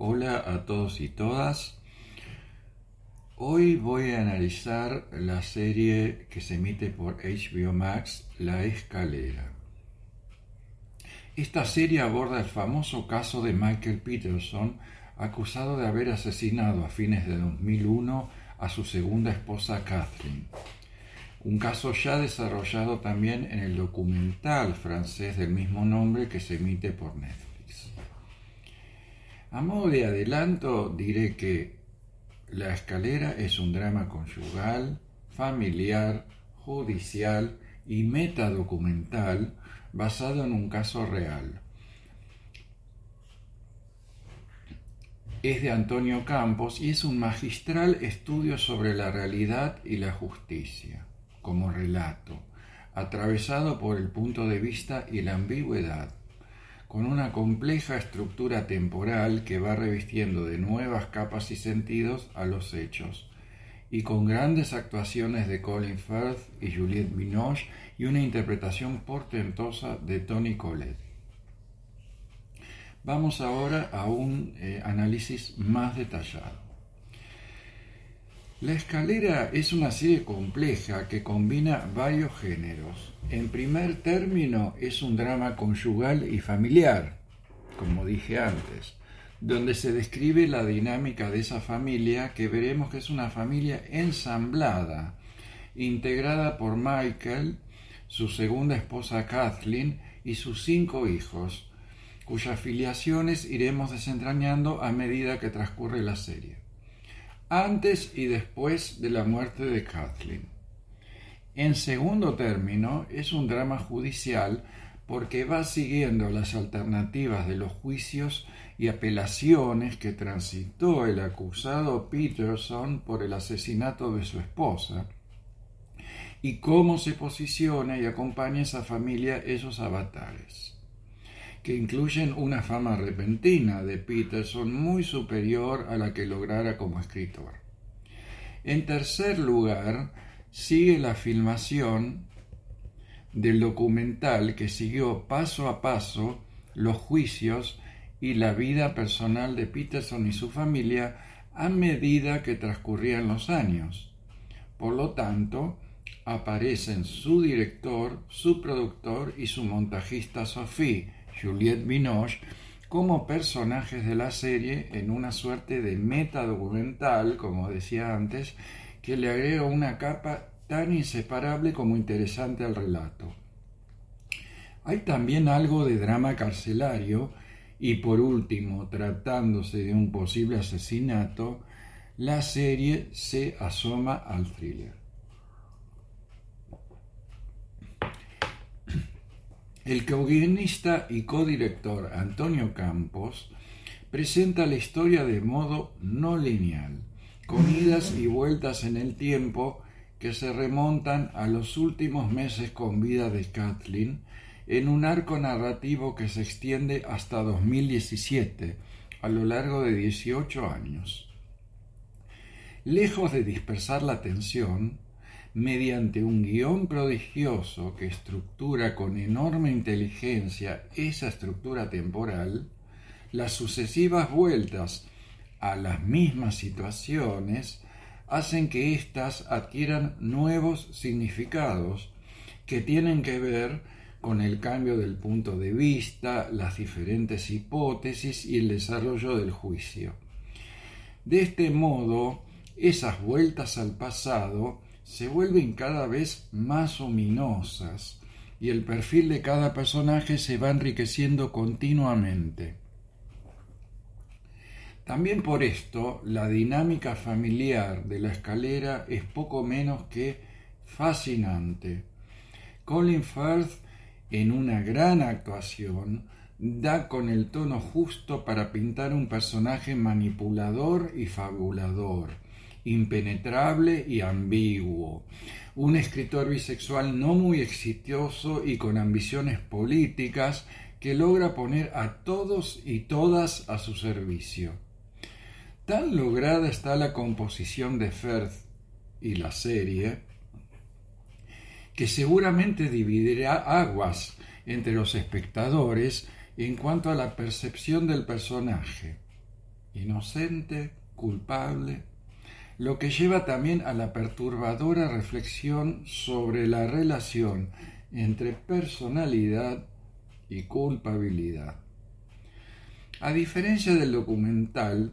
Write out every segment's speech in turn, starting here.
Hola a todos y todas. Hoy voy a analizar la serie que se emite por HBO Max, La Escalera. Esta serie aborda el famoso caso de Michael Peterson, acusado de haber asesinado a fines de 2001 a su segunda esposa Kathleen un caso ya desarrollado también en el documental francés del mismo nombre que se emite por Netflix. A modo de adelanto diré que La escalera es un drama conyugal, familiar, judicial y metadocumental basado en un caso real. Es de Antonio Campos y es un magistral estudio sobre la realidad y la justicia como relato, atravesado por el punto de vista y la ambigüedad, con una compleja estructura temporal que va revistiendo de nuevas capas y sentidos a los hechos, y con grandes actuaciones de Colin Firth y Juliette Binoche y una interpretación portentosa de Tony Collette. Vamos ahora a un eh, análisis más detallado. La escalera es una serie compleja que combina varios géneros. En primer término es un drama conyugal y familiar, como dije antes, donde se describe la dinámica de esa familia que veremos que es una familia ensamblada, integrada por Michael, su segunda esposa Kathleen y sus cinco hijos, cuyas filiaciones iremos desentrañando a medida que transcurre la serie antes y después de la muerte de Kathleen. En segundo término, es un drama judicial porque va siguiendo las alternativas de los juicios y apelaciones que transitó el acusado Peterson por el asesinato de su esposa y cómo se posiciona y acompaña a esa familia esos avatares que incluyen una fama repentina de Peterson muy superior a la que lograra como escritor. En tercer lugar, sigue la filmación del documental que siguió paso a paso los juicios y la vida personal de Peterson y su familia a medida que transcurrían los años. Por lo tanto, aparecen su director, su productor y su montajista Sophie, Juliette Binoche como personajes de la serie en una suerte de meta documental, como decía antes, que le agrega una capa tan inseparable como interesante al relato. Hay también algo de drama carcelario y por último, tratándose de un posible asesinato, la serie se asoma al thriller. El co-guionista y codirector Antonio Campos presenta la historia de modo no lineal, con idas y vueltas en el tiempo que se remontan a los últimos meses con vida de Kathleen en un arco narrativo que se extiende hasta 2017, a lo largo de 18 años. Lejos de dispersar la atención, mediante un guion prodigioso que estructura con enorme inteligencia esa estructura temporal, las sucesivas vueltas a las mismas situaciones hacen que éstas adquieran nuevos significados que tienen que ver con el cambio del punto de vista, las diferentes hipótesis y el desarrollo del juicio. De este modo, esas vueltas al pasado se vuelven cada vez más ominosas y el perfil de cada personaje se va enriqueciendo continuamente. También por esto, la dinámica familiar de la escalera es poco menos que fascinante. Colin Firth, en una gran actuación, da con el tono justo para pintar un personaje manipulador y fabulador impenetrable y ambiguo, un escritor bisexual no muy exitoso y con ambiciones políticas que logra poner a todos y todas a su servicio. Tan lograda está la composición de Firth y la serie que seguramente dividirá aguas entre los espectadores en cuanto a la percepción del personaje inocente, culpable, lo que lleva también a la perturbadora reflexión sobre la relación entre personalidad y culpabilidad. A diferencia del documental,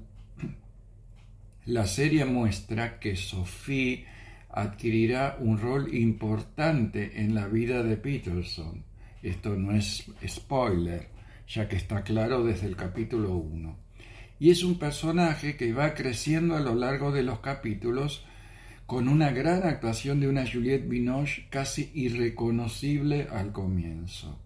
la serie muestra que Sophie adquirirá un rol importante en la vida de Peterson. Esto no es spoiler, ya que está claro desde el capítulo 1. Y es un personaje que va creciendo a lo largo de los capítulos con una gran actuación de una Juliette Binoche casi irreconocible al comienzo.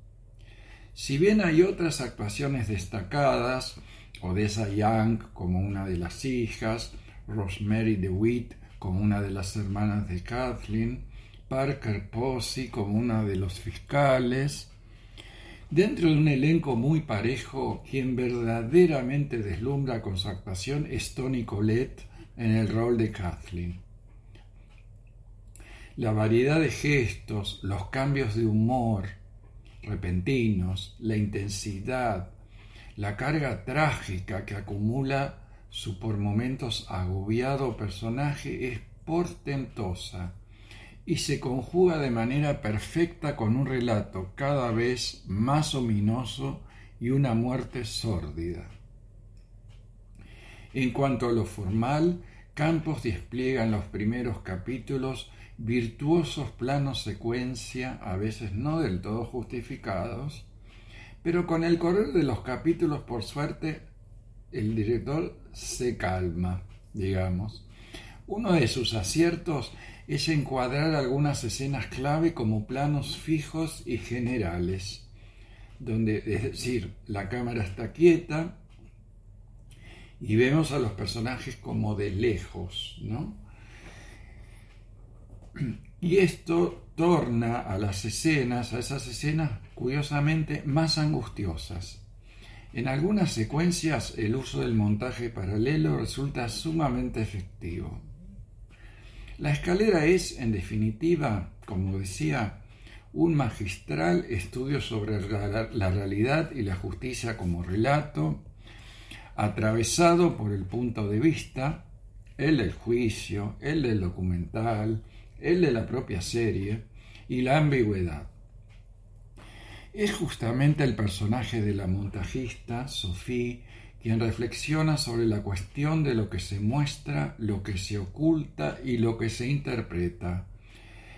Si bien hay otras actuaciones destacadas, Odessa Young como una de las hijas, Rosemary DeWitt como una de las hermanas de Kathleen, Parker Posey como una de los fiscales, Dentro de un elenco muy parejo, quien verdaderamente deslumbra con su actuación es Tony Collette en el rol de Kathleen. La variedad de gestos, los cambios de humor repentinos, la intensidad, la carga trágica que acumula su por momentos agobiado personaje es portentosa y se conjuga de manera perfecta con un relato cada vez más ominoso y una muerte sórdida. En cuanto a lo formal, Campos despliega en los primeros capítulos virtuosos planos secuencia, a veces no del todo justificados, pero con el correr de los capítulos, por suerte, el director se calma, digamos. Uno de sus aciertos es encuadrar algunas escenas clave como planos fijos y generales, donde, es decir, la cámara está quieta y vemos a los personajes como de lejos, ¿no? Y esto torna a las escenas, a esas escenas curiosamente más angustiosas. En algunas secuencias el uso del montaje paralelo resulta sumamente efectivo. La escalera es, en definitiva, como decía, un magistral estudio sobre la realidad y la justicia como relato, atravesado por el punto de vista, el del juicio, el del documental, el de la propia serie y la ambigüedad. Es justamente el personaje de la montajista, Sophie, quien reflexiona sobre la cuestión de lo que se muestra, lo que se oculta y lo que se interpreta.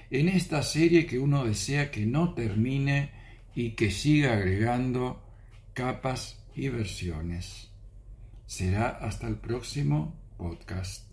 En esta serie que uno desea que no termine y que siga agregando capas y versiones. Será hasta el próximo podcast.